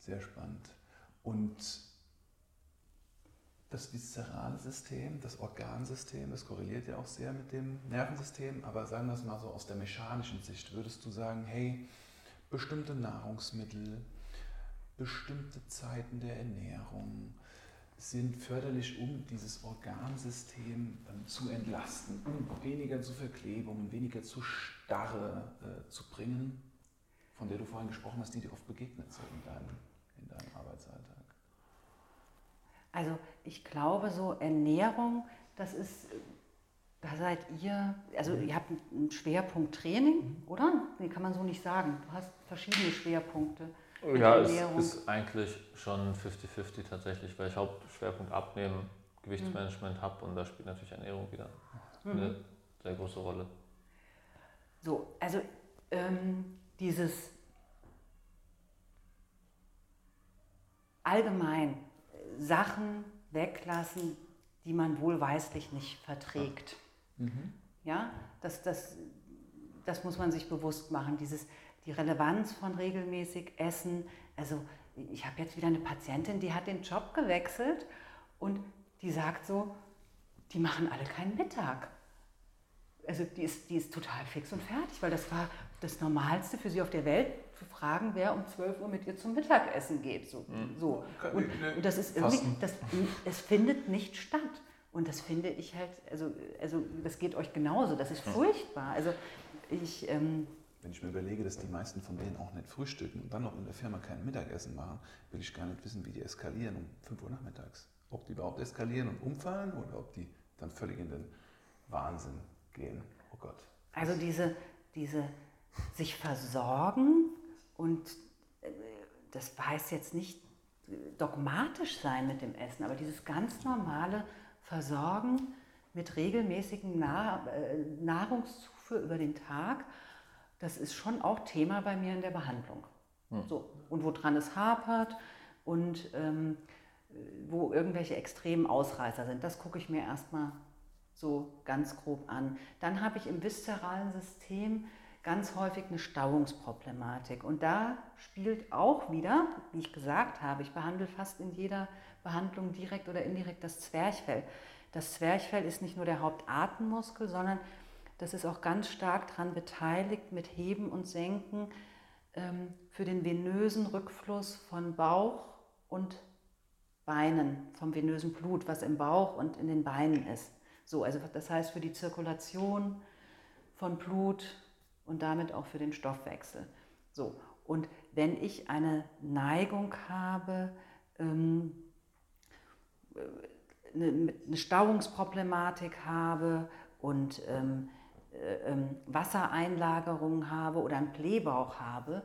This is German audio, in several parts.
Sehr spannend. Und das viszerale System, das Organsystem, das korreliert ja auch sehr mit dem Nervensystem, aber sagen wir es mal so aus der mechanischen Sicht, würdest du sagen, hey, bestimmte Nahrungsmittel, bestimmte Zeiten der Ernährung sind förderlich, um dieses Organsystem ähm, zu entlasten, um weniger zu Verklebungen, weniger zu Starre äh, zu bringen, von der du vorhin gesprochen hast, die dir oft begegnet sind in deinem, in deinem Arbeitsalltag. Also ich glaube, so Ernährung, das ist, da seid ihr, also ihr habt einen Schwerpunkt Training, mhm. oder? Nee, kann man so nicht sagen. Du hast verschiedene Schwerpunkte. Ja, es ist eigentlich schon 50-50 tatsächlich, weil ich Hauptschwerpunkt Abnehmen, Gewichtsmanagement mhm. habe und da spielt natürlich Ernährung wieder mhm. eine sehr große Rolle. So, also ähm, dieses allgemein Sachen weglassen, die man wohlweislich nicht verträgt. Mhm. Ja, das, das, das muss man sich bewusst machen. Dieses, die Relevanz von regelmäßig Essen. Also ich habe jetzt wieder eine Patientin, die hat den Job gewechselt und die sagt so, die machen alle keinen Mittag. Also die ist, die ist total fix und fertig, weil das war das Normalste für sie auf der Welt, zu fragen, wer um 12 Uhr mit ihr zum Mittagessen geht. So, mhm. so. Und, und, das ist irgendwie, das, es findet nicht statt. Und das finde ich halt, also, also das geht euch genauso, das ist furchtbar. Also ich, ähm, wenn ich mir überlege, dass die meisten von denen auch nicht frühstücken und dann noch in der Firma kein Mittagessen machen, will ich gar nicht wissen, wie die eskalieren um 5 Uhr nachmittags. Ob die überhaupt eskalieren und umfallen oder ob die dann völlig in den Wahnsinn gehen. Oh Gott. Also diese, diese sich versorgen und äh, das heißt jetzt nicht dogmatisch sein mit dem Essen, aber dieses ganz normale Versorgen mit regelmäßigen äh, Nahrungszufuhr über den Tag das ist schon auch Thema bei mir in der Behandlung. Hm. So, und woran es hapert und ähm, wo irgendwelche extremen Ausreißer sind, das gucke ich mir erstmal so ganz grob an. Dann habe ich im viszeralen System ganz häufig eine Stauungsproblematik. Und da spielt auch wieder, wie ich gesagt habe, ich behandle fast in jeder Behandlung direkt oder indirekt das Zwerchfell. Das Zwerchfell ist nicht nur der Hauptatemmuskel, sondern das ist auch ganz stark daran beteiligt mit Heben und Senken ähm, für den venösen Rückfluss von Bauch und Beinen, vom venösen Blut, was im Bauch und in den Beinen ist. So, also das heißt für die Zirkulation von Blut und damit auch für den Stoffwechsel. So, und wenn ich eine Neigung habe, ähm, eine, äh, eine Stauungsproblematik habe und ähm, äh, ähm, Wassereinlagerungen habe oder einen Blähbauch habe,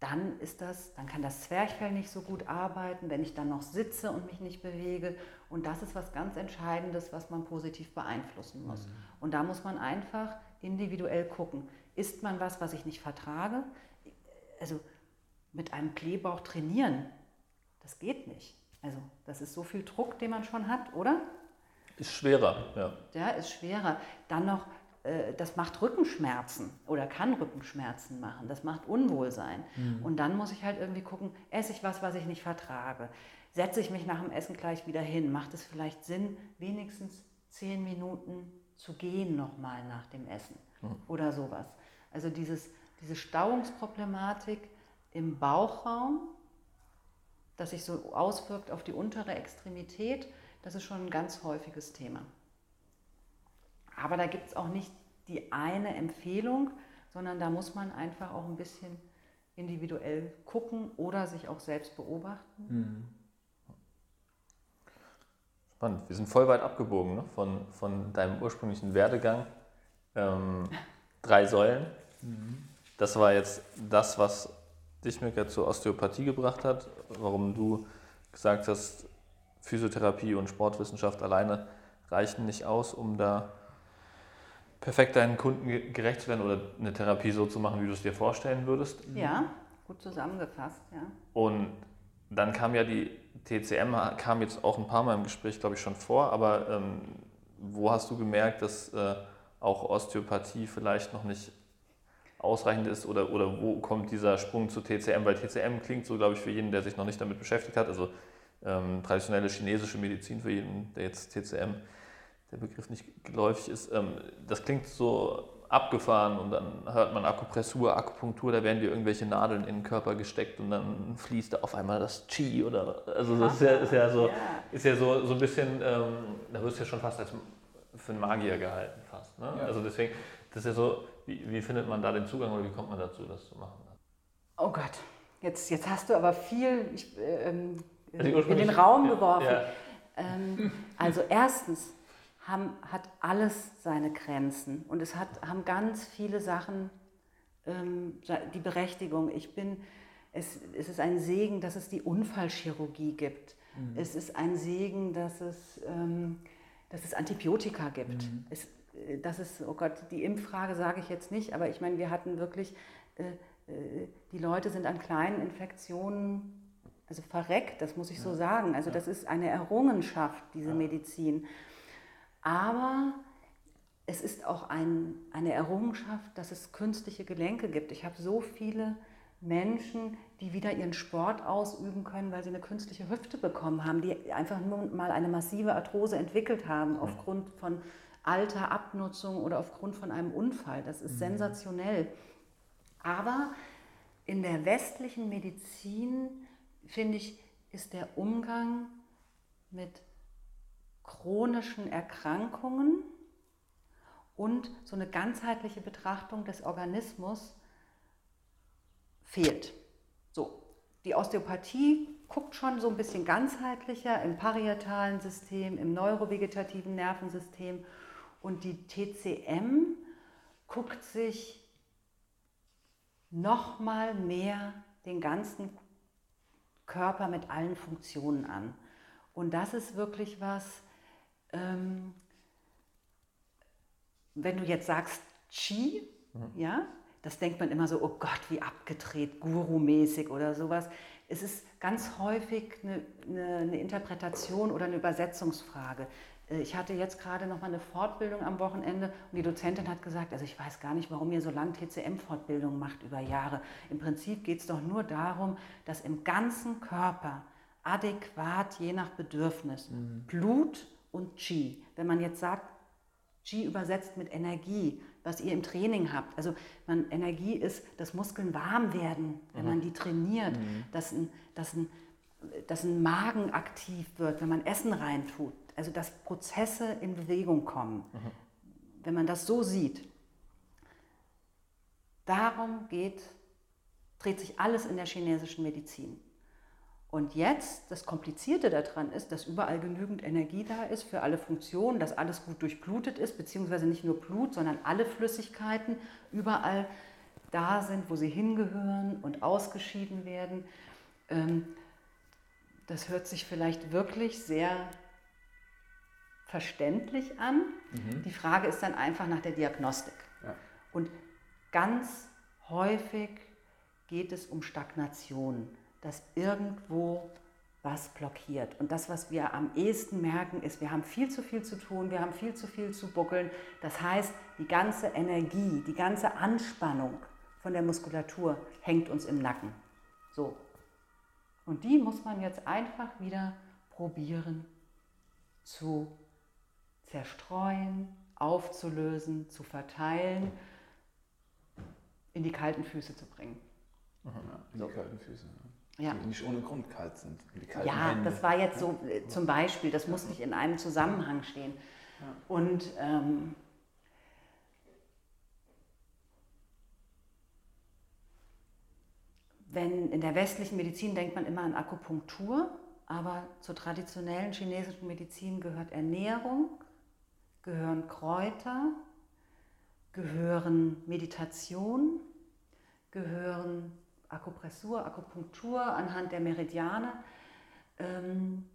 dann ist das, dann kann das Zwerchfell nicht so gut arbeiten, wenn ich dann noch sitze und mich nicht bewege. Und das ist was ganz Entscheidendes, was man positiv beeinflussen muss. Mhm. Und da muss man einfach individuell gucken. Ist man was, was ich nicht vertrage? Also mit einem Blähbauch trainieren, das geht nicht. Also das ist so viel Druck, den man schon hat, oder? Ist schwerer, ja. Ja, ist schwerer. Dann noch äh, das macht Rückenschmerzen oder kann Rückenschmerzen machen, das macht Unwohlsein. Mhm. Und dann muss ich halt irgendwie gucken, esse ich was, was ich nicht vertrage? Setze ich mich nach dem Essen gleich wieder hin? Macht es vielleicht Sinn, wenigstens zehn Minuten zu gehen nochmal nach dem Essen oder sowas? Also dieses, diese Stauungsproblematik im Bauchraum, das sich so auswirkt auf die untere Extremität, das ist schon ein ganz häufiges Thema. Aber da gibt es auch nicht die eine Empfehlung, sondern da muss man einfach auch ein bisschen individuell gucken oder sich auch selbst beobachten. Mhm. Spannend. Wir sind voll weit abgebogen ne? von, von deinem ursprünglichen Werdegang. Ähm, drei Säulen. Mhm. Das war jetzt das, was dich, Mika, zur Osteopathie gebracht hat, warum du gesagt hast, Physiotherapie und Sportwissenschaft alleine reichen nicht aus, um da perfekt deinen Kunden gerecht zu werden oder eine Therapie so zu machen, wie du es dir vorstellen würdest. Ja, gut zusammengefasst, ja. Und dann kam ja die TCM, kam jetzt auch ein paar Mal im Gespräch, glaube ich, schon vor, aber ähm, wo hast du gemerkt, dass äh, auch Osteopathie vielleicht noch nicht ausreichend ist oder, oder wo kommt dieser Sprung zu TCM, weil TCM klingt so, glaube ich, für jeden, der sich noch nicht damit beschäftigt hat, also ähm, traditionelle chinesische Medizin für jeden, der jetzt TCM, der Begriff nicht geläufig ist, ähm, das klingt so abgefahren und dann hört man Akupressur, Akupunktur, da werden dir irgendwelche Nadeln in den Körper gesteckt und dann fließt da auf einmal das Qi oder also das ist ja, ist ja so, ist ja so, so ein bisschen, ähm, da wirst du ja schon fast als für einen Magier gehalten. Ne? Ja. Also deswegen, das ist ja so, wie, wie, findet man da den Zugang oder wie kommt man dazu, das zu machen? Oh Gott, jetzt, jetzt hast du aber viel ich, ähm, also in den Raum geworfen. Ja. Ähm, also erstens, haben, hat alles seine Grenzen und es hat, haben ganz viele Sachen ähm, die Berechtigung. Ich bin, es, es ist ein Segen, dass es die Unfallchirurgie gibt. Mhm. Es ist ein Segen, dass es, ähm, dass es Antibiotika gibt. Mhm. Es, das ist, oh Gott, die Impffrage sage ich jetzt nicht, aber ich meine, wir hatten wirklich, äh, äh, die Leute sind an kleinen Infektionen also verreckt, das muss ich ja. so sagen. Also das ist eine Errungenschaft, diese ja. Medizin. Aber es ist auch ein, eine Errungenschaft, dass es künstliche Gelenke gibt. Ich habe so viele Menschen, die wieder ihren Sport ausüben können, weil sie eine künstliche Hüfte bekommen haben, die einfach nur mal eine massive Arthrose entwickelt haben aufgrund von Alter, Abnutzung oder aufgrund von einem Unfall. Das ist mhm. sensationell. Aber in der westlichen Medizin, finde ich, ist der Umgang mit chronischen Erkrankungen und so eine ganzheitliche Betrachtung des Organismus fehlt. So, die Osteopathie guckt schon so ein bisschen ganzheitlicher im parietalen System, im neurovegetativen Nervensystem und die TCM guckt sich noch mal mehr den ganzen Körper mit allen Funktionen an. Und das ist wirklich was, ähm, wenn du jetzt sagst Chi, mhm. ja, das denkt man immer so, oh Gott, wie abgedreht, Guru-mäßig oder sowas. Es ist ganz häufig eine, eine, eine Interpretation oder eine Übersetzungsfrage. Äh, ich hatte jetzt gerade noch mal eine Fortbildung am Wochenende und die Dozentin hat gesagt, also ich weiß gar nicht, warum ihr so lange TCM-Fortbildung macht über Jahre. Im Prinzip geht es doch nur darum, dass im ganzen Körper adäquat je nach Bedürfnis mhm. Blut und Qi. Wenn man jetzt sagt, Qi übersetzt mit Energie, was ihr im Training habt. Also man, Energie ist, dass Muskeln warm werden, wenn mhm. man die trainiert, mhm. dass, ein, dass, ein, dass ein Magen aktiv wird, wenn man Essen reintut. Also dass Prozesse in Bewegung kommen. Mhm. Wenn man das so sieht. Darum geht, dreht sich alles in der chinesischen Medizin. Und jetzt, das Komplizierte daran ist, dass überall genügend Energie da ist für alle Funktionen, dass alles gut durchblutet ist, beziehungsweise nicht nur Blut, sondern alle Flüssigkeiten überall da sind, wo sie hingehören und ausgeschieden werden. Ähm, das hört sich vielleicht wirklich sehr verständlich an. Mhm. Die Frage ist dann einfach nach der Diagnostik. Ja. Und ganz häufig geht es um Stagnation dass irgendwo was blockiert. Und das, was wir am ehesten merken, ist, wir haben viel zu viel zu tun, wir haben viel zu viel zu buckeln. Das heißt, die ganze Energie, die ganze Anspannung von der Muskulatur hängt uns im Nacken. So. Und die muss man jetzt einfach wieder probieren zu zerstreuen, aufzulösen, zu verteilen, in die kalten Füße zu bringen. Aha, in die kalten Füße. Ja. die nicht ohne Grund kalt sind. ja, Hände. das war jetzt so äh, zum Beispiel, das muss nicht in einem Zusammenhang stehen. Ja. Und ähm, wenn in der westlichen Medizin denkt man immer an Akupunktur, aber zur traditionellen chinesischen Medizin gehört Ernährung, gehören Kräuter, gehören Meditation, gehören Akupressur, Akupunktur anhand der Meridiane, ähm,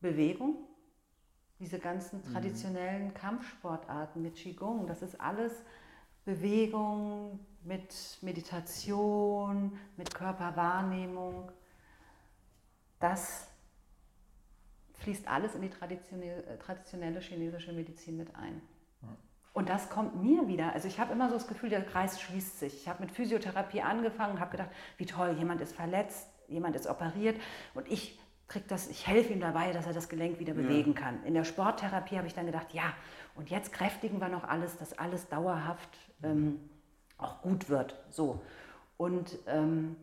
Bewegung, diese ganzen mhm. traditionellen Kampfsportarten mit Qigong, das ist alles Bewegung mit Meditation, mit Körperwahrnehmung. Das fließt alles in die traditionelle, traditionelle chinesische Medizin mit ein. Und das kommt mir wieder. Also ich habe immer so das Gefühl, der Kreis schließt sich. Ich habe mit Physiotherapie angefangen habe gedacht, wie toll, jemand ist verletzt, jemand ist operiert und ich krieg das, ich helfe ihm dabei, dass er das Gelenk wieder bewegen ja. kann. In der Sporttherapie habe ich dann gedacht, ja, und jetzt kräftigen wir noch alles, dass alles dauerhaft ähm, auch gut wird. So. Und, ähm,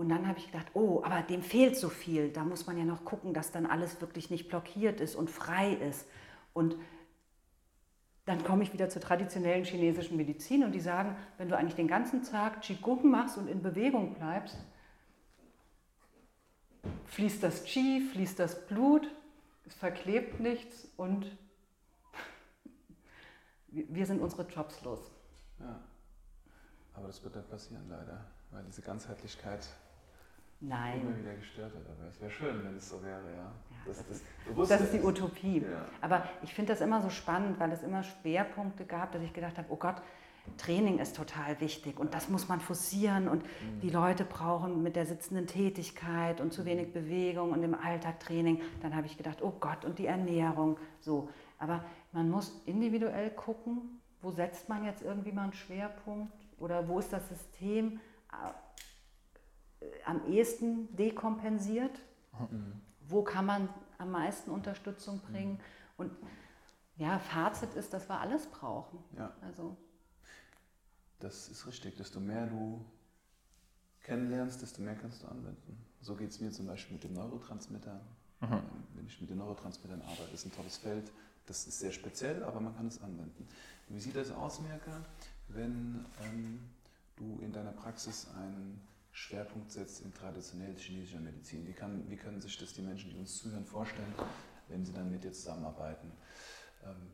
und dann habe ich gedacht, oh, aber dem fehlt so viel. Da muss man ja noch gucken, dass dann alles wirklich nicht blockiert ist und frei ist. Und dann komme ich wieder zur traditionellen chinesischen Medizin und die sagen, wenn du eigentlich den ganzen Tag Qigong machst und in Bewegung bleibst, fließt das Qi, fließt das Blut, es verklebt nichts und wir sind unsere Jobs los. Ja, aber das wird nicht passieren leider, weil diese Ganzheitlichkeit Nein. immer wieder gestört hat. Aber es wäre schön, wenn es so wäre, ja. ja das, das, das, ist die Utopie. Ja. Aber ich finde das immer so spannend, weil es immer Schwerpunkte gab, dass ich gedacht habe, oh Gott, Training ist total wichtig und das muss man forcieren und mhm. die Leute brauchen mit der sitzenden Tätigkeit und zu wenig mhm. Bewegung und im Alltag Training. Dann habe ich gedacht, oh Gott, und die Ernährung, so. Aber man muss individuell gucken, wo setzt man jetzt irgendwie mal einen Schwerpunkt oder wo ist das System äh, am ehesten dekompensiert? Mhm. Wo kann man am meisten Unterstützung bringen? Mhm. Und ja, Fazit ist, dass wir alles brauchen. Ja. Also das ist richtig. Desto mehr du kennenlernst, desto mehr kannst du anwenden. So geht es mir zum Beispiel mit den Neurotransmittern. Mhm. Wenn ich mit den Neurotransmittern arbeite, ist ein tolles Feld. Das ist sehr speziell, aber man kann es anwenden. Wie sieht das aus, Mirka, wenn ähm, du in deiner Praxis einen Schwerpunkt setzt in traditionell chinesischer Medizin? Wie, kann, wie können sich das die Menschen, die uns zuhören, vorstellen, wenn sie dann mit dir zusammenarbeiten? Ähm,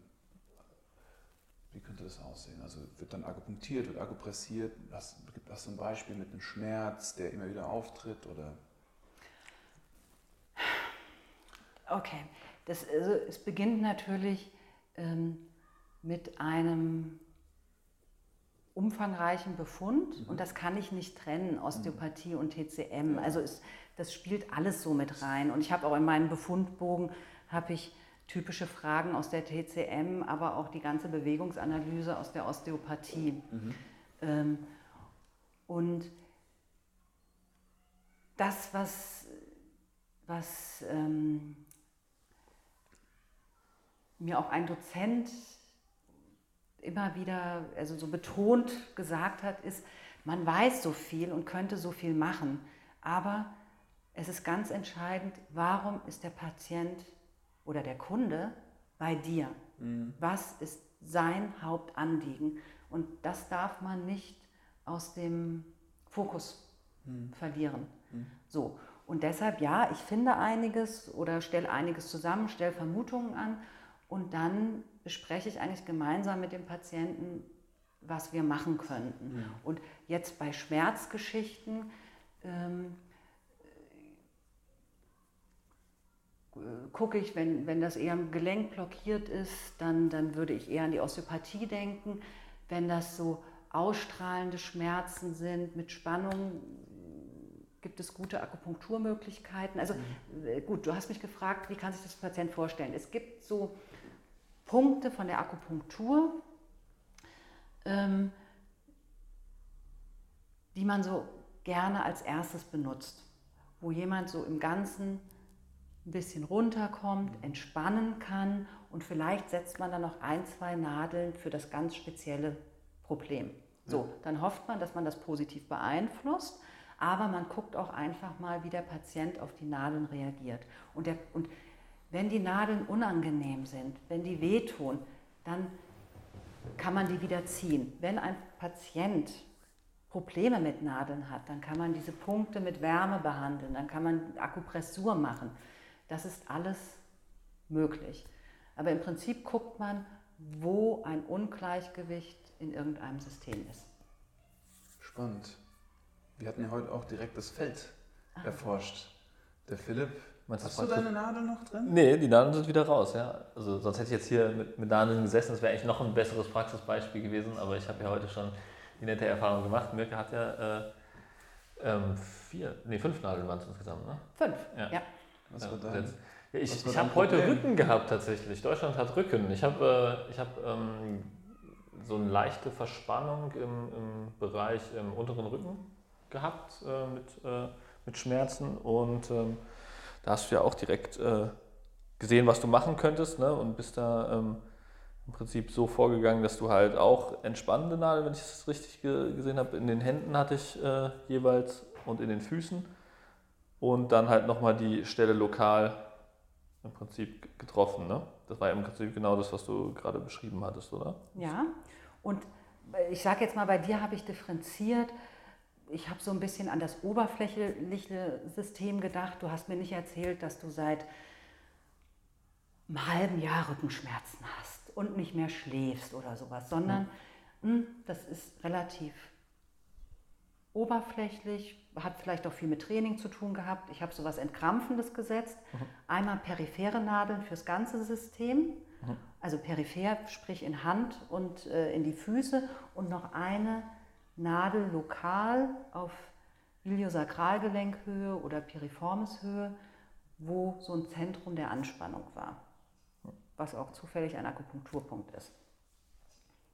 wie könnte das aussehen? Also wird dann akupunktiert, wird akupressiert? Hast, hast du ein Beispiel mit einem Schmerz, der immer wieder auftritt? Oder? Okay, das, also es beginnt natürlich ähm, mit einem umfangreichen Befund mhm. und das kann ich nicht trennen, Osteopathie mhm. und TCM. Also es, das spielt alles so mit rein. Und ich habe auch in meinem Befundbogen, habe ich typische Fragen aus der TCM, aber auch die ganze Bewegungsanalyse aus der Osteopathie. Mhm. Ähm, und das, was, was ähm, mir auch ein Dozent immer wieder, also so betont gesagt hat, ist, man weiß so viel und könnte so viel machen, aber es ist ganz entscheidend, warum ist der Patient oder der Kunde bei dir. Mhm. Was ist sein Hauptanliegen? Und das darf man nicht aus dem Fokus mhm. verlieren. Mhm. So. Und deshalb, ja, ich finde einiges oder stelle einiges zusammen, stelle Vermutungen an und dann bespreche ich eigentlich gemeinsam mit dem Patienten, was wir machen könnten. Mhm. Und jetzt bei Schmerzgeschichten ähm, gucke ich, wenn, wenn das eher im Gelenk blockiert ist, dann, dann würde ich eher an die Osteopathie denken. Wenn das so ausstrahlende Schmerzen sind mit Spannung, gibt es gute Akupunkturmöglichkeiten. Also mhm. Äh, gut, du hast mich gefragt, wie kann sich das Patient vorstellen? Es gibt so Punkte von der Akupunktur, ähm, die man so gerne als erstes benutzt, wo jemand so im Ganzen ein bisschen runterkommt, entspannen kann und vielleicht setzt man dann noch ein, zwei Nadeln für das ganz spezielle Problem. So, dann hofft man, dass man das positiv beeinflusst, aber man guckt auch einfach mal, wie der Patient auf die Nadeln reagiert. Und, der, und wenn die Nadeln unangenehm sind, wenn die wehtun, dann kann man die wieder ziehen. Wenn ein Patient Probleme mit Nadeln hat, dann kann man diese Punkte mit Wärme behandeln, dann kann man Akupressur machen. Das ist alles möglich. Aber im Prinzip guckt man, wo ein Ungleichgewicht in irgendeinem System ist. Spannend. Wir hatten ja heute auch direkt das Feld ah. erforscht. Der Philipp. Meinst Hast du deine Nadel noch drin? Nee, die Nadeln sind wieder raus, ja. Also sonst hätte ich jetzt hier mit, mit Nadeln gesessen, das wäre eigentlich noch ein besseres Praxisbeispiel gewesen, aber ich habe ja heute schon die nette Erfahrung gemacht. Mirke hat ja äh, ähm, vier, nee, fünf Nadeln waren es insgesamt, ne? Fünf, ja. ja. Was war dein? Ich, ich habe heute Rücken gehabt tatsächlich. Deutschland hat Rücken. Ich habe äh, hab, ähm, so eine leichte Verspannung im, im Bereich im unteren Rücken gehabt äh, mit, äh, mit Schmerzen und ähm, da hast du ja auch direkt äh, gesehen, was du machen könntest ne? und bist da ähm, im Prinzip so vorgegangen, dass du halt auch entspannende Nadeln, wenn ich das richtig ge gesehen habe, in den Händen hatte ich äh, jeweils und in den Füßen und dann halt nochmal die Stelle lokal im Prinzip getroffen. Ne? Das war im Prinzip genau das, was du gerade beschrieben hattest, oder? Ja, und ich sage jetzt mal, bei dir habe ich differenziert. Ich habe so ein bisschen an das oberflächliche System gedacht. Du hast mir nicht erzählt, dass du seit einem halben Jahr Rückenschmerzen hast und nicht mehr schläfst oder sowas, sondern mh, hm, das ist relativ oberflächlich, hat vielleicht auch viel mit Training zu tun gehabt. Ich habe sowas Entkrampfendes gesetzt. Mhm. Einmal periphere Nadeln fürs ganze System, mhm. also peripher, sprich in Hand und äh, in die Füße und noch eine Nadel lokal auf Iliosakralgelenkhöhe oder Piriformishöhe, wo so ein Zentrum der Anspannung war, was auch zufällig ein Akupunkturpunkt ist.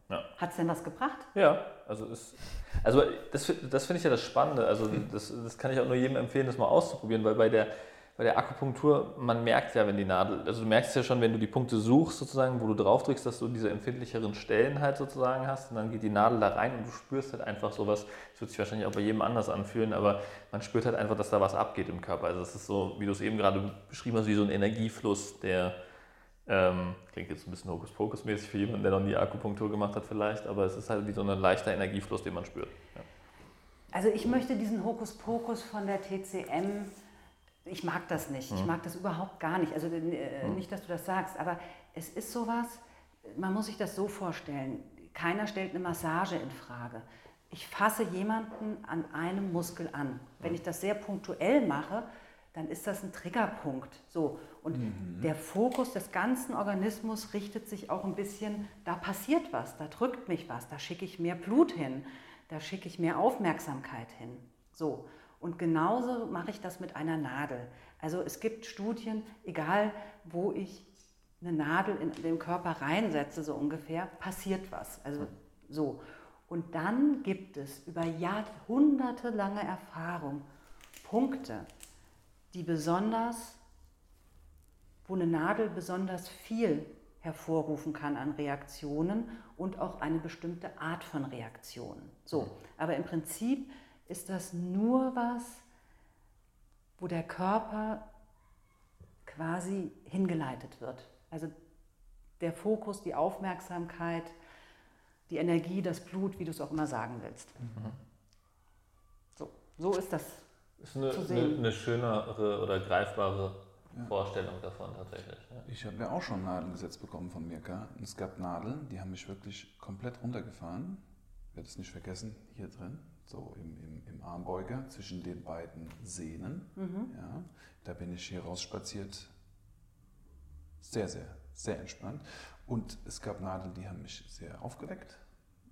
Ja. Hat es denn was gebracht? Ja, also, ist, also das, das finde ich ja das Spannende. Also das, das kann ich auch nur jedem empfehlen, das mal auszuprobieren, weil bei der, bei der Akupunktur, man merkt ja, wenn die Nadel, also du merkst ja schon, wenn du die Punkte suchst sozusagen, wo du drauf drückst, dass du diese empfindlicheren Stellen halt sozusagen hast und dann geht die Nadel da rein und du spürst halt einfach sowas, das wird sich wahrscheinlich auch bei jedem anders anfühlen, aber man spürt halt einfach, dass da was abgeht im Körper. Also es ist so, wie du es eben gerade beschrieben hast, wie so ein Energiefluss, der ähm, klingt jetzt ein bisschen Hokuspokus-mäßig für jemanden, der noch nie Akupunktur gemacht hat vielleicht, aber es ist halt wie so ein leichter Energiefluss, den man spürt. Ja. Also ich möchte diesen Hokuspokus von der TCM, ich mag das nicht, ich mag das überhaupt gar nicht. Also äh, mhm. nicht, dass du das sagst, aber es ist sowas, man muss sich das so vorstellen, keiner stellt eine Massage in Frage. Ich fasse jemanden an einem Muskel an. Wenn mhm. ich das sehr punktuell mache, dann ist das ein Triggerpunkt. So. Und mhm. der Fokus des ganzen Organismus richtet sich auch ein bisschen, da passiert was, da drückt mich was, da schicke ich mehr Blut hin, da schicke ich mehr Aufmerksamkeit hin. So. Und genauso mache ich das mit einer Nadel. Also es gibt Studien, egal wo ich eine Nadel in den Körper reinsetze, so ungefähr, passiert was. Also so. Und dann gibt es über jahrhundertelange Erfahrung Punkte, die besonders, wo eine Nadel besonders viel hervorrufen kann an Reaktionen und auch eine bestimmte Art von Reaktionen. So, aber im Prinzip ist das nur was, wo der Körper quasi hingeleitet wird. Also der Fokus, die Aufmerksamkeit, die Energie, das Blut, wie du es auch immer sagen willst. Mhm. So, so ist das ist eine, eine, eine schönere oder greifbare ja. Vorstellung davon tatsächlich. Ja. Ich habe ja auch schon Nadeln gesetzt bekommen von Mirka. Und es gab Nadeln, die haben mich wirklich komplett runtergefahren. Ich werde es nicht vergessen, hier drin, so im, im, im Armbeuger zwischen den beiden Sehnen. Mhm. Ja, da bin ich hier rausspaziert. Sehr, sehr, sehr entspannt. Und es gab Nadeln, die haben mich sehr aufgeweckt.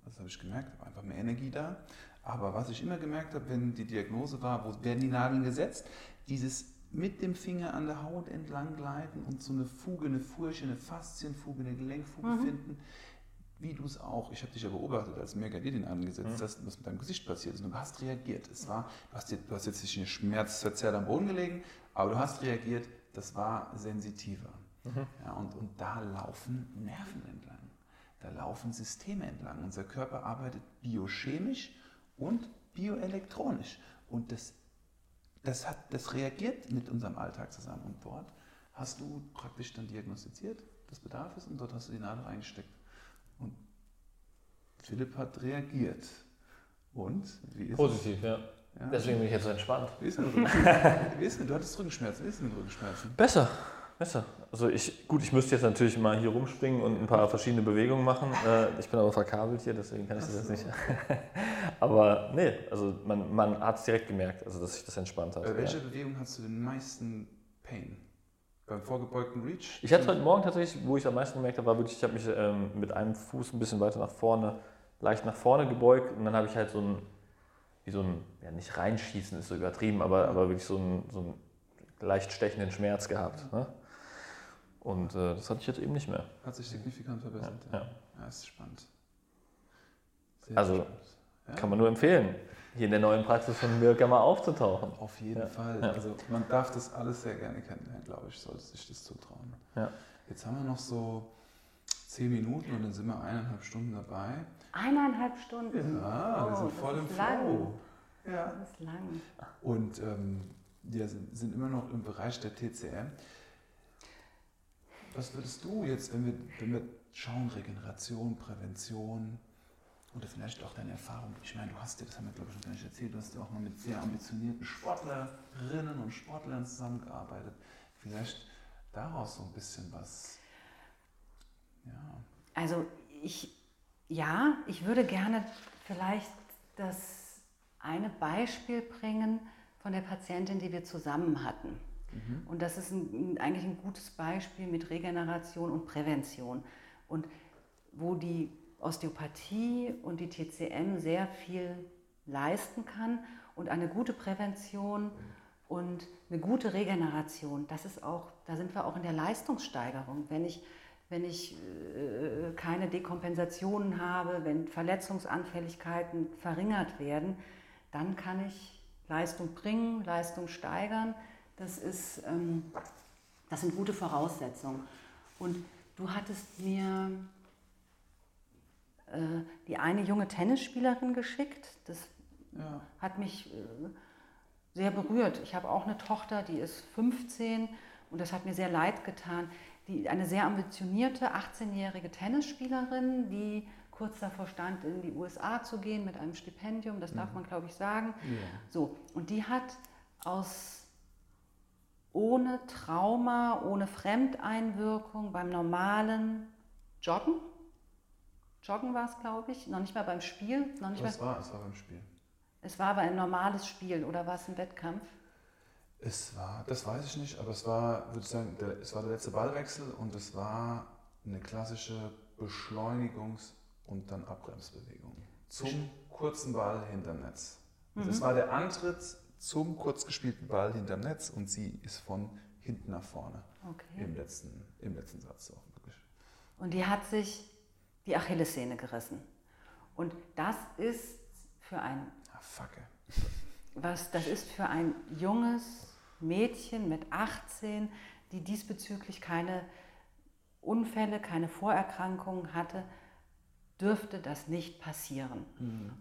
Das habe ich gemerkt, einfach mehr Energie da. Aber was ich immer gemerkt habe, wenn die Diagnose war, wo werden die Nadeln gesetzt, dieses mit dem Finger an der Haut entlang gleiten und so eine Fuge, eine Furche, eine Faszienfuge, eine Gelenkfuge mhm. finden, wie du es auch. Ich habe dich ja beobachtet, als Merga dir den angesetzt mhm. hast, was mit deinem Gesicht passiert ist. Und du hast reagiert. Es war, du hast, du hast jetzt nicht eine schmerzverzerrt am Boden gelegen, aber du hast reagiert. Das war sensitiver. Mhm. Ja, und, und da laufen Nerven entlang. Da laufen Systeme entlang. Unser Körper arbeitet biochemisch und bioelektronisch. Und das, das, hat, das reagiert mit unserem Alltag zusammen. Und dort hast du praktisch dann diagnostiziert, dass Bedarf ist und dort hast du die Nadel eingesteckt. Philipp hat reagiert. Und wie ist Positiv, es? ja. ja. Deswegen bin ich jetzt so entspannt. Wie ist denn, wie ist denn? Du hattest Rückenschmerzen. Wie ist denn mit Rückenschmerzen? Besser. Besser. Also ich, gut, ich müsste jetzt natürlich mal hier rumspringen und ein paar verschiedene Bewegungen machen. Äh, ich bin aber verkabelt hier, deswegen kann ich das jetzt nicht. aber nee, also man, man hat es direkt gemerkt, also dass sich das entspannt hat. Bei welcher ja. Bewegung hast du den meisten Pain? Beim vorgebeugten Reach? Ich hatte heute Morgen tatsächlich, wo ich am meisten gemerkt habe, war wirklich, ich habe mich ähm, mit einem Fuß ein bisschen weiter nach vorne, leicht nach vorne gebeugt und dann habe ich halt so ein, wie so ein, ja nicht reinschießen ist so übertrieben, aber, aber wirklich so ein, so ein leicht stechenden Schmerz gehabt. Ne? Und äh, das hatte ich jetzt eben nicht mehr. Hat sich signifikant verbessert. Ja, Ja, ja. ist spannend. Sehr Also, spannend. Ja, Kann man nur empfehlen, hier in der neuen Praxis von Mirka mal aufzutauchen. Auf jeden Fall. Also man darf das alles sehr gerne kennenlernen, glaube ich, sollte sich das zutrauen. Ja. Jetzt haben wir noch so zehn Minuten und dann sind wir eineinhalb Stunden dabei. Eineinhalb Stunden. Ja, wir Oh, sind das voll im. Flow. Ja. Das ist lang. Und ähm, wir sind, sind immer noch im Bereich der TCM. Was würdest du jetzt, wenn wir, wenn wir schauen, Regeneration, Prävention oder vielleicht auch deine Erfahrung? Ich meine, du hast dir, das haben wir glaube ich schon gar nicht erzählt, du hast ja auch mal mit sehr ambitionierten Sportlerinnen und Sportlern zusammengearbeitet. Vielleicht daraus so ein bisschen was. Ja. Also ich, ja, ich würde gerne vielleicht das eine Beispiel bringen von der Patientin, die wir zusammen hatten. Und das ist ein, eigentlich ein gutes Beispiel mit Regeneration und Prävention. Und wo die Osteopathie und die TCM sehr viel leisten kann und eine gute Prävention und eine gute Regeneration, das ist auch, da sind wir auch in der Leistungssteigerung. Wenn ich, wenn ich äh, keine Dekompensationen habe, wenn Verletzungsanfälligkeiten verringert werden, dann kann ich Leistung bringen, Leistung steigern. Das, ist, ähm, das sind gute Voraussetzungen. Und du hattest mir äh, die eine junge Tennisspielerin geschickt. Das Ja. hat mich äh, sehr berührt. Ich habe auch eine Tochter, die ist 15 und das hat mir sehr leid getan. Die, eine sehr ambitionierte 18-jährige Tennisspielerin, die kurz davor stand, in die USA zu gehen mit einem Stipendium, das darf man, glaube ich, sagen. Ja. So, und die hat aus ohne Trauma, ohne Fremdeinwirkung beim normalen Joggen, Joggen war es, glaube ich, noch nicht mal beim Spiel, noch nicht Das mal, war, es war beim Spiel. es war aber ein normales Spiel oder war es ein Wettkampf? Es war, das weiß ich nicht, aber es war, würde ich sagen, der, es war der letzte Ballwechsel und es war eine klassische Beschleunigungs- und dann Abbremsbewegung zum kurzen Ball hinterm Netz. Also Das war der Antritt zum kurz gespielten Ball hinterm Netz und sie ist von hinten nach vorne Okay. im letzten, im letzten Satz auch wirklich. Und die hat sich die Achillessehne gerissen. Und das ist für ein Ah, fuck. was das ist für ein junges Mädchen mit 18, die diesbezüglich keine Unfälle, keine Vorerkrankungen hatte, dürfte das nicht passieren.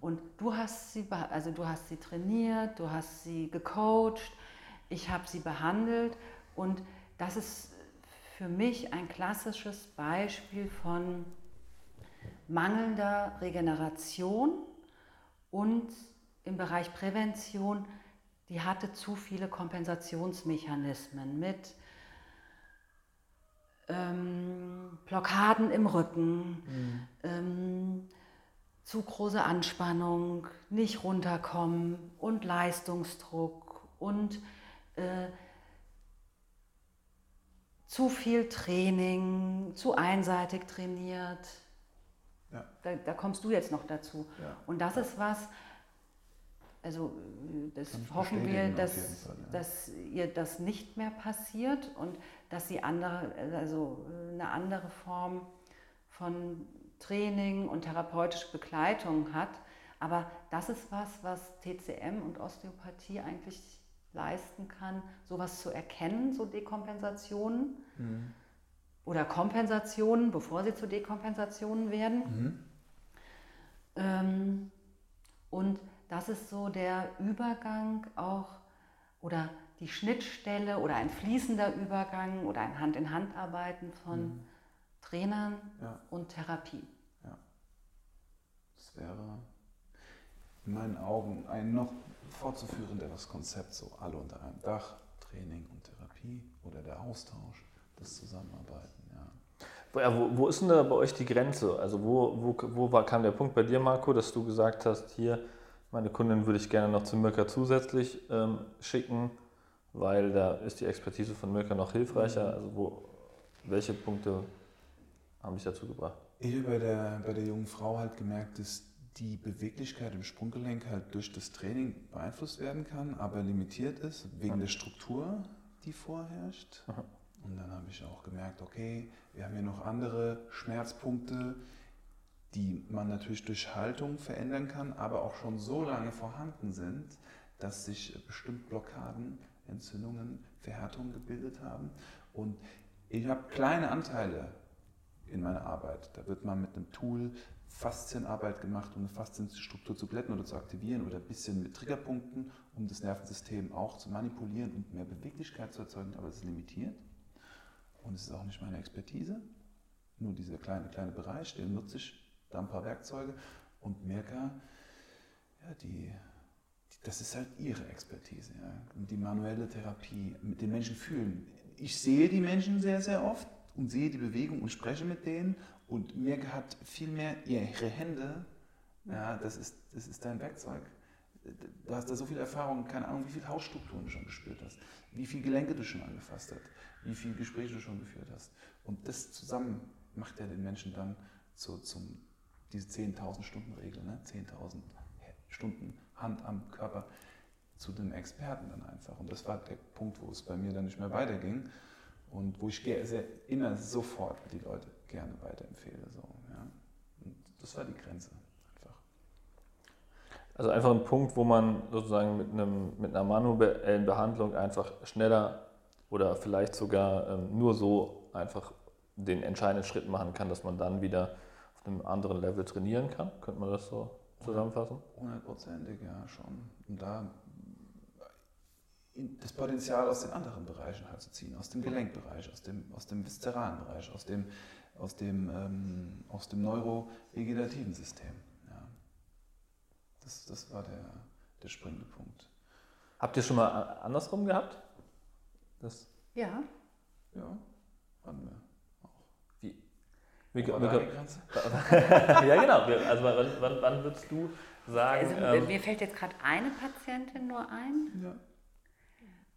Und du hast sie, also du hast sie trainiert, du hast sie gecoacht, ich habe sie behandelt und das ist für mich ein klassisches Beispiel von mangelnder Regeneration und im Bereich Prävention, die hatte zu viele Kompensationsmechanismen mit ähm, Blockaden im Rücken, ähm, zu große Anspannung, nicht runterkommen und Leistungsdruck und äh, zu viel Training, zu einseitig trainiert. Ja. Da, da kommst du jetzt noch dazu. Ja. Und das ist was, also äh, das Kann ich hoffen wir, dass, Fall, ja. dass ihr das nicht mehr passiert und dass sie andere, also äh, eine andere Form von Training und therapeutische Begleitung hat. Aber das ist was, was TCM und Osteopathie eigentlich leisten kann, sowas zu erkennen, so Dekompensationen oder Kompensationen, bevor sie zu Dekompensationen werden. Ähm, und das ist so der Übergang auch oder die Schnittstelle oder ein fließender Übergang oder ein Hand-in-Hand-Arbeiten von Trainern Ja. und Therapie. Das wäre in meinen Augen ein noch fortzuführenderes Konzept, so alle unter einem Dach, Training und Therapie oder der Austausch, das Zusammenarbeiten, ja. Wo, ja, wo, wo ist denn da bei euch die Grenze? Also wo, wo, wo war, kam der Punkt bei dir, Marco, dass du gesagt hast, hier, meine Kundin würde ich gerne noch zu Mirka zusätzlich ähm, schicken, weil da ist die Expertise von Mirka noch hilfreicher. Also wo, welche Punkte haben dich dazu gebracht? Ich habe bei der, bei der jungen Frau halt gemerkt, dass die Beweglichkeit im Sprunggelenk halt durch das Training beeinflusst werden kann, aber limitiert ist wegen der Struktur, die vorherrscht. Und dann habe ich auch gemerkt, okay, wir haben hier noch andere Schmerzpunkte, die man natürlich durch Haltung verändern kann, aber auch schon so lange vorhanden sind, dass sich bestimmt Blockaden, Entzündungen, Verhärtungen gebildet haben. Und ich habe kleine Anteile in meiner Arbeit. Da wird man mit einem Tool Faszienarbeit gemacht, um eine Faszienstruktur zu glätten oder zu aktivieren oder ein bisschen mit Triggerpunkten, um das Nervensystem auch zu manipulieren und mehr Beweglichkeit zu erzeugen, aber es ist limitiert. Und es ist auch nicht meine Expertise. Nur dieser kleine, kleine Bereich, den nutze ich, da ein paar Werkzeuge und merke, ja, die, das ist halt ihre Expertise. Ja. Und die manuelle Therapie, mit den Menschen fühlen. Ich sehe die Menschen sehr, sehr oft und sehe die Bewegung und spreche mit denen und Mirke hat viel mehr ihre Hände. Ja, das ist, das ist dein Werkzeug. Du hast da so viel Erfahrung, keine Ahnung, wie viele Hausstrukturen du schon gespürt hast, wie viele Gelenke du schon angefasst hast, wie viele Gespräche du schon geführt hast. Und das zusammen macht ja den Menschen dann zu, zum, diese 10.000 Stunden Regel, ne? 10.000 Stunden Hand am Körper zu dem Experten dann einfach. Und das war der Punkt, wo es bei mir dann nicht mehr weiterging und wo ich sehr, immer sofort die Leute gerne weiterempfehle. So, ja. Und das war die Grenze einfach. Also einfach ein Punkt, wo man sozusagen mit, einem, mit einer manuellen Behandlung einfach schneller oder vielleicht sogar ähm, nur so einfach den entscheidenden Schritt machen kann, dass man dann wieder auf einem anderen Level trainieren kann. Könnte man das so zusammenfassen? Hundertprozentig, ja, schon. Und da das Potenzial aus den anderen Bereichen halt zu ziehen, aus dem Gelenkbereich, aus dem, aus dem viszeralen Bereich, aus dem, aus dem, ähm, aus dem neurovegetativen System. Ja. Das, das war der, der springende Punkt. Habt ihr schon mal andersrum gehabt? Das ja. Ja, hatten wir? Wie, wie, wie ja, genau. Also wann, wann, wann würdest du sagen... Also, ähm, mir fällt jetzt gerade eine Patientin nur ein. Ja.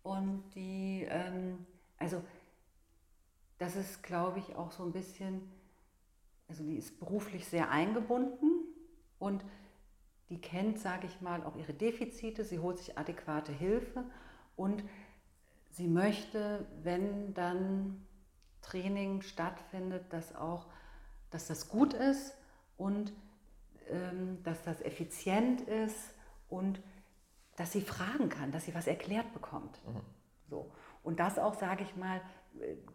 Und die, ähm, also das ist, glaube ich, auch so ein bisschen, also die ist beruflich sehr eingebunden und die kennt, sage ich mal, auch ihre Defizite, sie holt sich adäquate Hilfe und sie möchte, wenn dann Training stattfindet, dass auch, dass das gut ist und ähm, dass das effizient ist und dass sie fragen kann, dass sie was erklärt bekommt. Mhm. So. Und das auch, sage ich mal,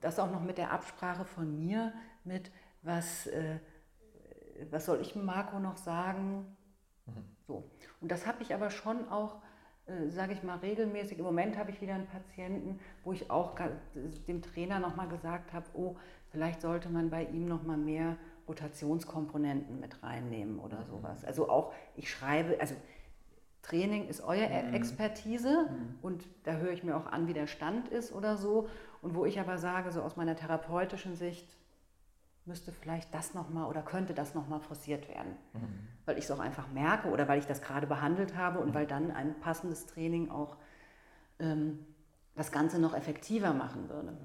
das auch noch mit der Absprache von mir, mit was, äh, was soll ich Marco noch sagen. Mhm. So. Und das habe ich aber schon auch, äh, sage ich mal, regelmäßig. Im Moment habe ich wieder einen Patienten, wo ich auch dem Trainer nochmal gesagt habe, oh, vielleicht sollte man bei ihm nochmal mehr Rotationskomponenten mit reinnehmen oder mhm. sowas. Also auch, ich schreibe, also Training ist eure mhm. Expertise mhm. und da höre ich mir auch an, wie der Stand ist oder so. Und wo ich aber sage, so aus meiner therapeutischen Sicht, müsste vielleicht das nochmal oder könnte das nochmal forciert werden. Mhm. Weil ich es auch einfach merke oder weil ich das gerade behandelt habe und mhm. weil dann ein passendes Training auch ähm, das Ganze noch effektiver machen würde.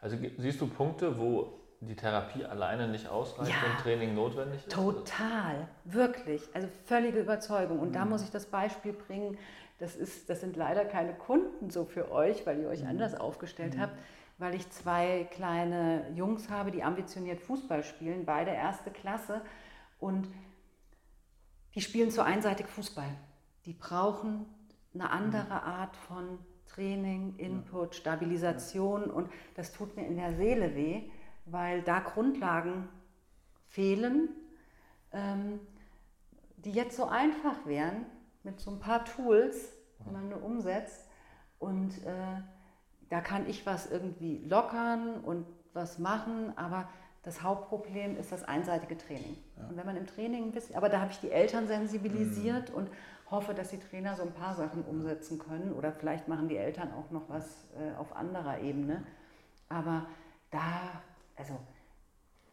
Also siehst du Punkte, wo die Therapie alleine nicht ausreicht ja, und Training notwendig ist? Total, wirklich. Also völlige Überzeugung. Und mhm. da muss ich das Beispiel bringen, das, ist, das sind leider keine Kunden so für euch, weil ihr euch mhm. anders aufgestellt mhm. habt, weil ich zwei kleine Jungs habe, die ambitioniert Fußball spielen, beide erste Klasse. Und die spielen zu einseitig Fußball. Die brauchen eine andere mhm. Art von Training, Input, Stabilisation und das tut mir in der Seele weh weil da Grundlagen fehlen, ähm, die jetzt so einfach wären mit so ein paar Tools, die man nur umsetzt. Und äh, da kann ich was irgendwie lockern und was machen, aber das Hauptproblem ist das einseitige Training. Ja. Und wenn man im Training ein bisschen, aber da habe ich die Eltern sensibilisiert mhm. und hoffe, dass die Trainer so ein paar Sachen umsetzen können oder vielleicht machen die Eltern auch noch was äh, auf anderer Ebene. Aber da also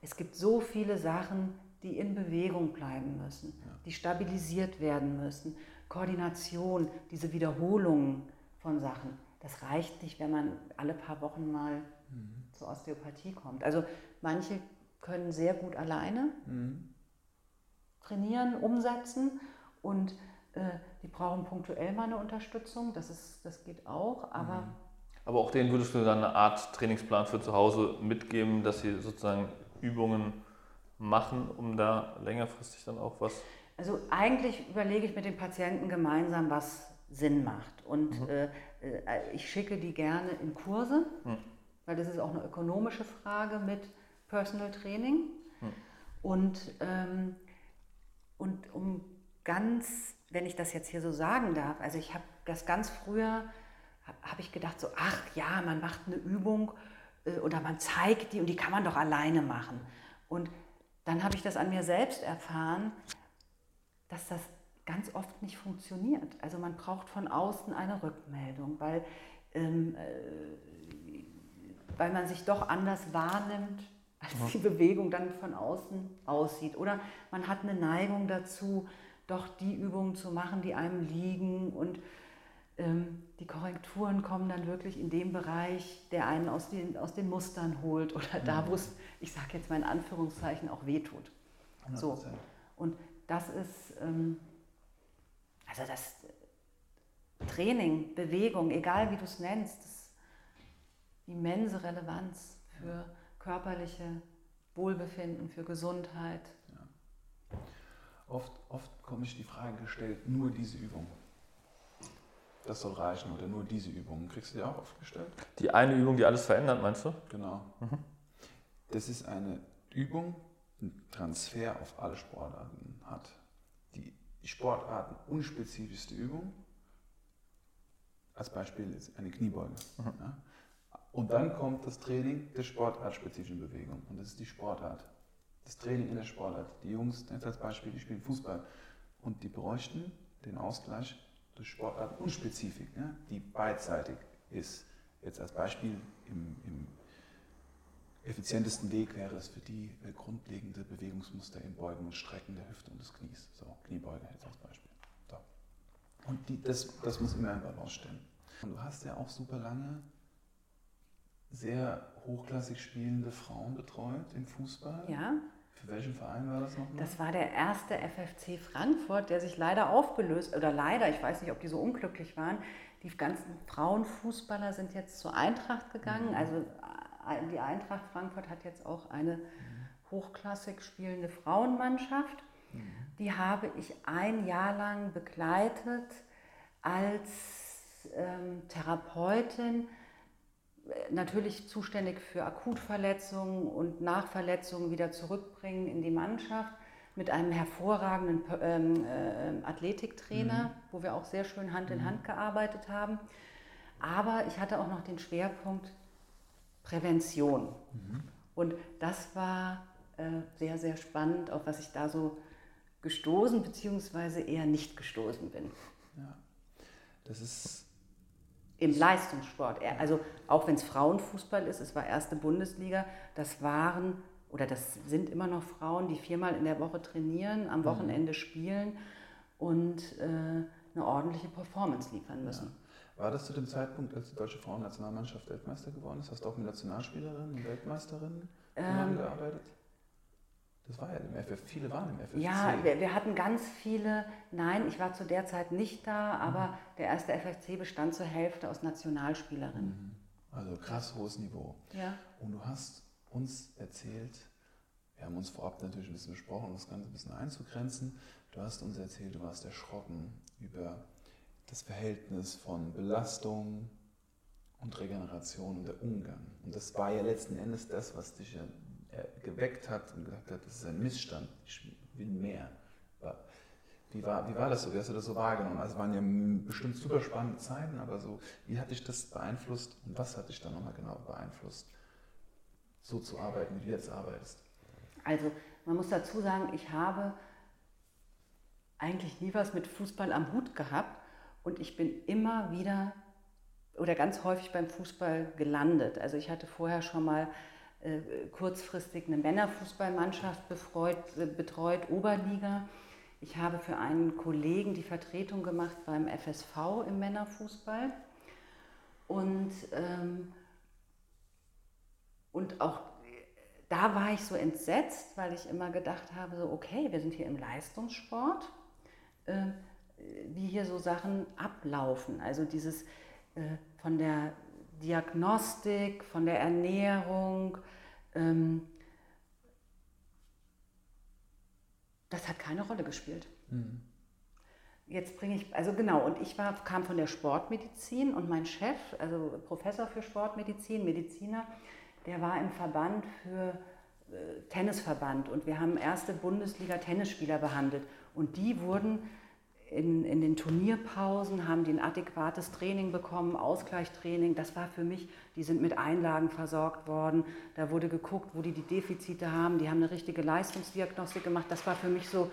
es gibt so viele Sachen, die in Bewegung bleiben müssen, ja. die stabilisiert werden müssen. Koordination, diese Wiederholungen von Sachen. Das reicht nicht, wenn man alle paar Wochen mal mhm. zur Osteopathie kommt. Also manche können sehr gut alleine mhm. trainieren, umsetzen und die brauchen punktuell mal eine Unterstützung. Das, ist, das geht auch, aber. Mhm Aber auch denen würdest du dann eine Art Trainingsplan für zu Hause mitgeben, dass sie sozusagen Übungen machen, um da längerfristig dann auch was. Also eigentlich überlege ich mit den Patienten gemeinsam, was Sinn macht. Und mhm. äh, äh ich schicke die gerne in Kurse, mhm. weil das ist auch eine ökonomische Frage mit Personal Training. Mhm. Und, ähm, und um ganz, wenn ich das jetzt hier so sagen darf, also ich habe das ganz früher habe ich gedacht, so, ach ja, man macht eine Übung äh, oder man zeigt die und die kann man doch alleine machen. Und dann habe ich das an mir selbst erfahren, dass das ganz oft nicht funktioniert. Also man braucht von außen eine Rückmeldung, weil, ähm, äh, weil man sich doch anders wahrnimmt, als die Bewegung dann von außen aussieht. Oder man hat eine Neigung dazu, doch die Übungen zu machen, die einem liegen und ähm, die Korrekturen kommen dann wirklich in dem Bereich, der einen aus den, aus den Mustern holt oder da, mhm. wo es, ich sage jetzt mal in Anführungszeichen, auch wehtut. So. Und das ist, ähm, also das Training, Bewegung, egal wie du es nennst, das immense Relevanz für körperliche Wohlbefinden, für Gesundheit. Oft, oft komme ich die Frage gestellt, nur diese Übung das soll reichen oder nur diese Übungen. Kriegst du die auch aufgestellt? Die eine Übung, die alles verändert, meinst du? Genau. Mhm. Das ist eine Übung, die einen Transfer auf alle Sportarten hat. Die Sportarten unspezifischste Übung, als Beispiel ist eine Kniebeuge. Mhm. Ja? Und dann kommt das Training der sportartspezifischen Bewegung. Und das ist die Sportart. Das Training in der Sportart. Die Jungs, als Beispiel, die spielen Fußball. Und die bräuchten den Ausgleich durch Sportarten und Spezifik, ne, die beidseitig ist. Jetzt als Beispiel im, im effizientesten Weg wäre es für die äh, grundlegende Bewegungsmuster im Beugen und Strecken der Hüfte und des Knies. So, Kniebeuge jetzt als Beispiel. So. Und die, das, das muss immer im Balance stehen. Und du hast ja auch super lange sehr hochklassig spielende Frauen betreut im Fußball. Ja. Für welchen Verein war das nochmal? Das war der erste FFC Frankfurt, der sich leider aufgelöst, oder leider, ich weiß nicht, ob die so unglücklich waren. Die ganzen Frauenfußballer sind jetzt zur Eintracht gegangen. Mhm. Also äh, die Eintracht Frankfurt hat jetzt auch eine mhm. hochklassig spielende Frauenmannschaft. Mhm. Die habe ich ein Jahr lang begleitet als ähm, Therapeutin natürlich zuständig für Akutverletzungen und Nachverletzungen wieder zurückbringen in die Mannschaft mit einem hervorragenden ähm, äh, Athletiktrainer, mhm. wo wir auch sehr schön Hand in mhm. Hand gearbeitet haben. Aber ich hatte auch noch den Schwerpunkt Prävention. Mhm. Und das war äh, sehr, sehr spannend, auf was ich da so gestoßen bzw. eher nicht gestoßen bin. Ja, das ist im Leistungssport. Also auch wenn es Frauenfußball ist, es war erste Bundesliga, das waren oder das sind immer noch Frauen, die viermal in der Woche trainieren, am mhm. Wochenende spielen und äh, eine ordentliche Performance liefern müssen. Ja. War das zu dem Zeitpunkt, als die deutsche Frauennationalmannschaft Weltmeister geworden ist? Hast du auch mit Nationalspielerinnen und Weltmeisterinnen ähm, zusammengearbeitet? Das war ja im FF, viele waren im FFC. Ja, wir, wir, hatten ganz viele, nein, ich war zu der Zeit nicht da, aber mhm. der erste FFC bestand zur Hälfte aus Nationalspielerinnen. Mhm. Also krass hohes Niveau. Ja. Und du hast uns erzählt, wir haben uns vorab natürlich ein bisschen besprochen, um das Ganze ein bisschen einzugrenzen. Du hast uns erzählt, du warst erschrocken über das Verhältnis von Belastung und Regeneration und der Umgang. Und das war ja letzten Endes das, was dich ja geweckt hat und gesagt hat, das ist ein Missstand, ich will mehr. Wie war, wie war das so? Wie hast du das so wahrgenommen? Also es waren ja bestimmt super spannende Zeiten, aber so, wie hat dich das beeinflusst und was hat dich dann nochmal genau beeinflusst, so zu arbeiten, wie du jetzt arbeitest? Also man muss dazu sagen, ich habe eigentlich nie was mit Fußball am Hut gehabt und ich bin immer wieder oder ganz häufig beim Fußball gelandet. Also ich hatte vorher schon mal kurzfristig eine Männerfußballmannschaft befreut, äh, betreut, Oberliga. Ich habe für einen Kollegen die Vertretung gemacht beim FSV im Männerfußball. Und, ähm, und auch da war ich so entsetzt, weil ich immer gedacht habe, so okay, wir sind hier im Leistungssport, äh, wie hier so Sachen ablaufen. Also dieses äh, von der Diagnostik, von der Ernährung. Ähm, das hat keine Rolle gespielt. Mhm. Jetzt bringe ich, also genau, und ich war, kam von der Sportmedizin und mein Chef, also Professor für Sportmedizin, Mediziner, der war im Verband für äh, Tennisverband und wir haben erste Bundesliga-Tennisspieler behandelt und die wurden in, in den Turnierpausen, haben die ein adäquates Training bekommen, Ausgleichstraining. Das war für mich, die sind mit Einlagen versorgt worden. Da wurde geguckt, wo die die Defizite haben. Die haben eine richtige Leistungsdiagnostik gemacht. Das war für mich so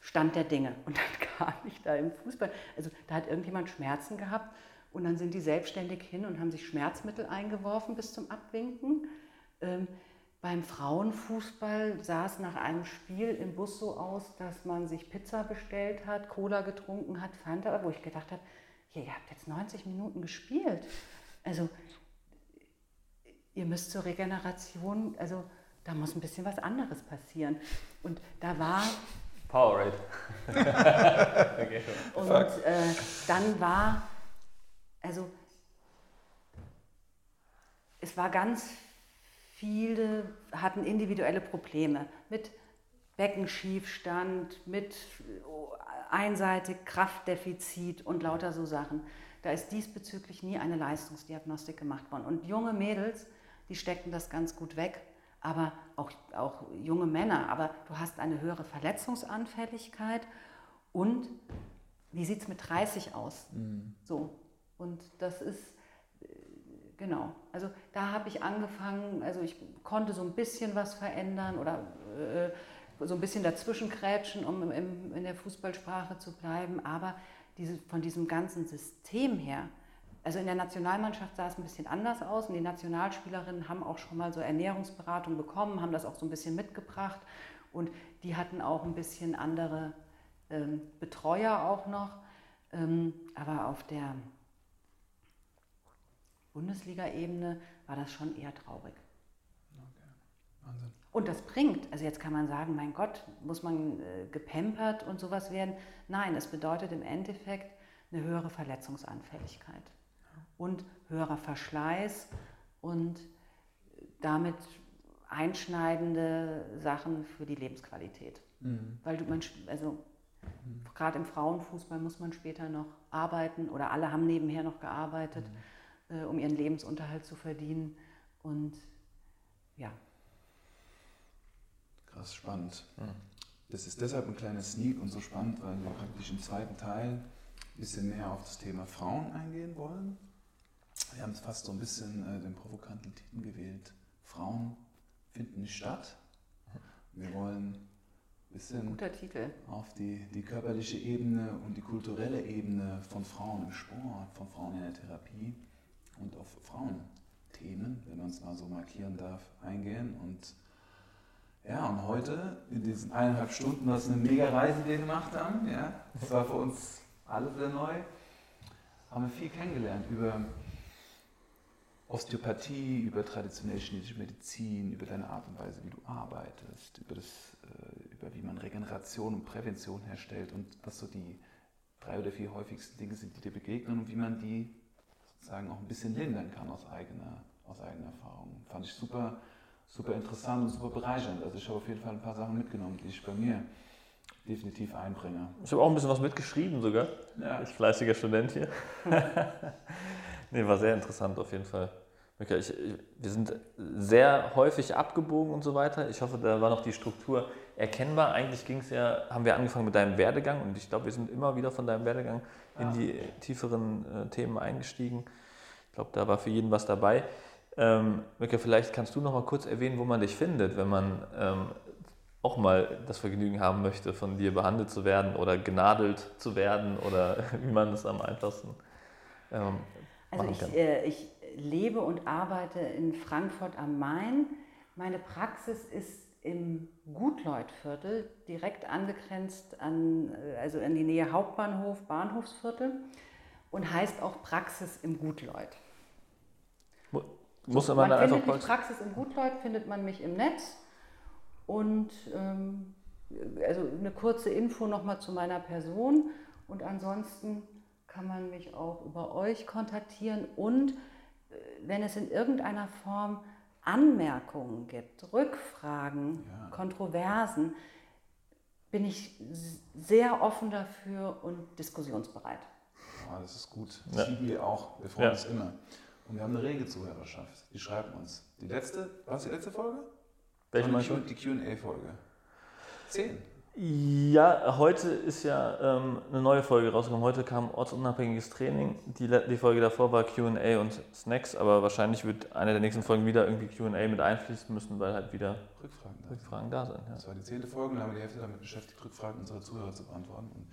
Stand der Dinge. Und dann kam ich da im Fußball. Also da hat irgendjemand Schmerzen gehabt und dann sind die selbstständig hin und haben sich Schmerzmittel eingeworfen bis zum Abwinken. Ähm, beim Frauenfußball sah es nach einem Spiel im Bus so aus, dass man sich Pizza bestellt hat, Cola getrunken hat, Fanta, wo ich gedacht habe, ihr habt jetzt 90 Minuten gespielt. Also ihr müsst zur Regeneration, also da muss ein bisschen was anderes passieren. Und da war... Powerade. okay. Und äh, dann war, also es war ganz Viele hatten individuelle Probleme mit Beckenschiefstand, mit einseitig Kraftdefizit und lauter so Sachen. Da ist diesbezüglich nie eine Leistungsdiagnostik gemacht worden. Und junge Mädels, die stecken das ganz gut weg, aber auch, auch junge Männer. Aber du hast eine höhere Verletzungsanfälligkeit und wie sieht es mit 30 aus? Mhm. So. Und das ist Genau, also da habe ich angefangen, also ich konnte so ein bisschen was verändern oder äh, so ein bisschen dazwischen krätschen, um im, in der Fußballsprache zu bleiben, aber diese, von diesem ganzen System her, also in der Nationalmannschaft sah es ein bisschen anders aus und die Nationalspielerinnen haben auch schon mal so Ernährungsberatung bekommen, haben das auch so ein bisschen mitgebracht und die hatten auch ein bisschen andere ähm, Betreuer auch noch, ähm, aber auf der Bundesliga-Ebene war das schon eher traurig. Wahnsinn. Und das bringt, also jetzt kann man sagen, mein Gott, muss man äh, gepampert und sowas werden. Nein, es bedeutet im Endeffekt eine höhere Verletzungsanfälligkeit ja. und höherer Verschleiß und damit einschneidende Sachen für die Lebensqualität. Mhm. Weil du, man, also mhm. gerade im Frauenfußball muss man später noch arbeiten oder alle haben nebenher noch gearbeitet. Mhm äh, um ihren Lebensunterhalt zu verdienen. Und ja. Krass spannend. Das ist deshalb ein kleiner Sneak und so spannend, weil wir praktisch im zweiten Teil ein bisschen mehr auf das Thema Frauen eingehen wollen. Wir haben fast so ein bisschen äh, den provokanten Titel gewählt. Frauen finden nicht statt. Wir wollen ein bisschen auf die, die körperliche Ebene und die kulturelle Ebene von Frauen im Sport, von Frauen in der Therapie und auf Frauenthemen, wenn man es mal so markieren darf, eingehen. Und ja, und heute, in diesen eineinhalb Stunden, was eine mega Reise, wir gemacht haben, ja, das war für uns alle sehr neu, haben wir viel kennengelernt über Osteopathie, über traditionelle chinesische Medizin, über deine Art und Weise, wie du arbeitest, über, das, äh, über wie man Regeneration und Prävention herstellt und was so die drei oder vier häufigsten Dinge sind, die dir begegnen und wie man die sozusagen auch ein bisschen lindern kann aus eigener, aus eigener Erfahrung. Fand ich super, super interessant und super bereichernd. Also ich habe auf jeden Fall ein paar Sachen mitgenommen, die ich bei mir definitiv einbringe. Ich habe auch ein bisschen was mitgeschrieben sogar. Ja. Ich fleißiger Student hier. nee, war sehr interessant auf jeden Fall. Ich, wir sind sehr häufig abgebogen und so weiter. Ich hoffe, da war noch die Struktur erkennbar. Eigentlich ging es ja, haben wir angefangen mit deinem Werdegang und ich glaube, wir sind immer wieder von deinem Werdegang in die tieferen äh, Themen eingestiegen. Ich glaube, da war für jeden was dabei. Ähm, Mika, vielleicht kannst du noch mal kurz erwähnen, wo man dich findet, wenn man ähm, auch mal das Vergnügen haben möchte, von dir behandelt zu werden oder genadelt zu werden oder wie man es am einfachsten ähm, also ich, kann. Äh, ich lebe und arbeite in Frankfurt am Main. Meine Praxis ist im Gutleutviertel, direkt angegrenzt an, also in die Nähe Hauptbahnhof, Bahnhofsviertel und heißt auch Praxis im Gutleut. Muss man, man findet mich Praxis im Gutleut findet man mich im Netz. Und ähm, also eine kurze Info nochmal zu meiner Person. Und ansonsten kann man mich auch über euch kontaktieren. Und wenn es in irgendeiner Form Anmerkungen gibt, Rückfragen, Ja. Kontroversen, bin ich sehr offen dafür und diskussionsbereit. Oh, das ist gut. Ja. Das lieben wir auch. Wir freuen Ja. uns immer. Und wir haben eine rege Zuhörerschaft. Die schreiben uns. Die letzte, was die letzte Folge? Welche meinst du? Die QA-Folge. Zehn. Ja, heute ist ja ähm, eine neue Folge rausgekommen. Heute kam ortsunabhängiges Training. Die, die Folge davor war QA und Snacks, aber wahrscheinlich wird eine der nächsten Folgen wieder irgendwie QA mit einfließen müssen, weil halt wieder Rückfragen da. Rückfragen da sind. Ja. Das war die zehnte Folge und da haben wir die Hälfte damit beschäftigt, Rückfragen unserer Zuhörer zu beantworten. Und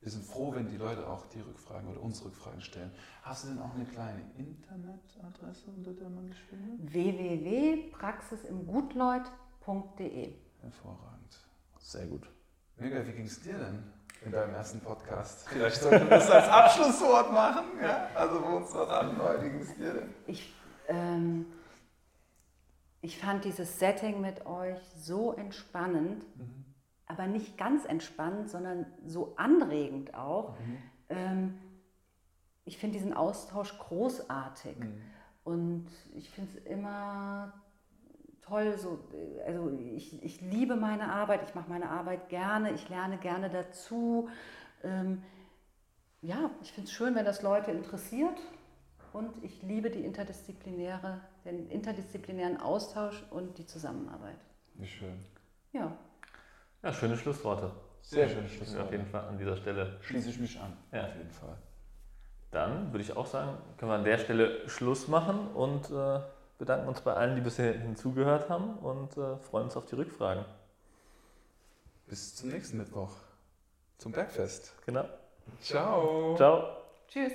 wir sind froh, wenn die Leute auch die Rückfragen oder uns Rückfragen stellen. Hast du denn auch eine kleine Internetadresse, unter der man dich findet? www.praxisimgutleut.de Hervorragend. Sehr gut. Mega, wie ging es dir denn in deinem ersten Podcast? Vielleicht sollten wir das als Abschlusswort machen. Ja? Also wo uns was an, wie ging es dir denn? Ich, ähm, ich fand dieses Setting mit euch so entspannend, aber nicht ganz entspannend, sondern so anregend auch. Ähm, ich finde diesen Austausch großartig und ich finde es immer toll. So, also ich, ich liebe meine Arbeit, ich mache meine Arbeit gerne, ich lerne gerne dazu. Ähm, ja, ich finde es schön, wenn das Leute interessiert und ich liebe die interdisziplinäre, den interdisziplinären Austausch und die Zusammenarbeit. Wie schön. Ja, Ja, schöne Schlussworte. Sehr schöne Auf Schlussworte. jeden Fall an dieser Stelle. Schließe ich mich an. Ja. Auf jeden Fall. Dann würde ich auch sagen, können wir an der Stelle Schluss machen und äh, bedanken uns bei allen, die bisher hinzugehört haben und äh, freuen uns auf die Rückfragen. Bis zum nächsten Mittwoch. Zum Bergfest. Genau. Ciao. Ciao. tschüss.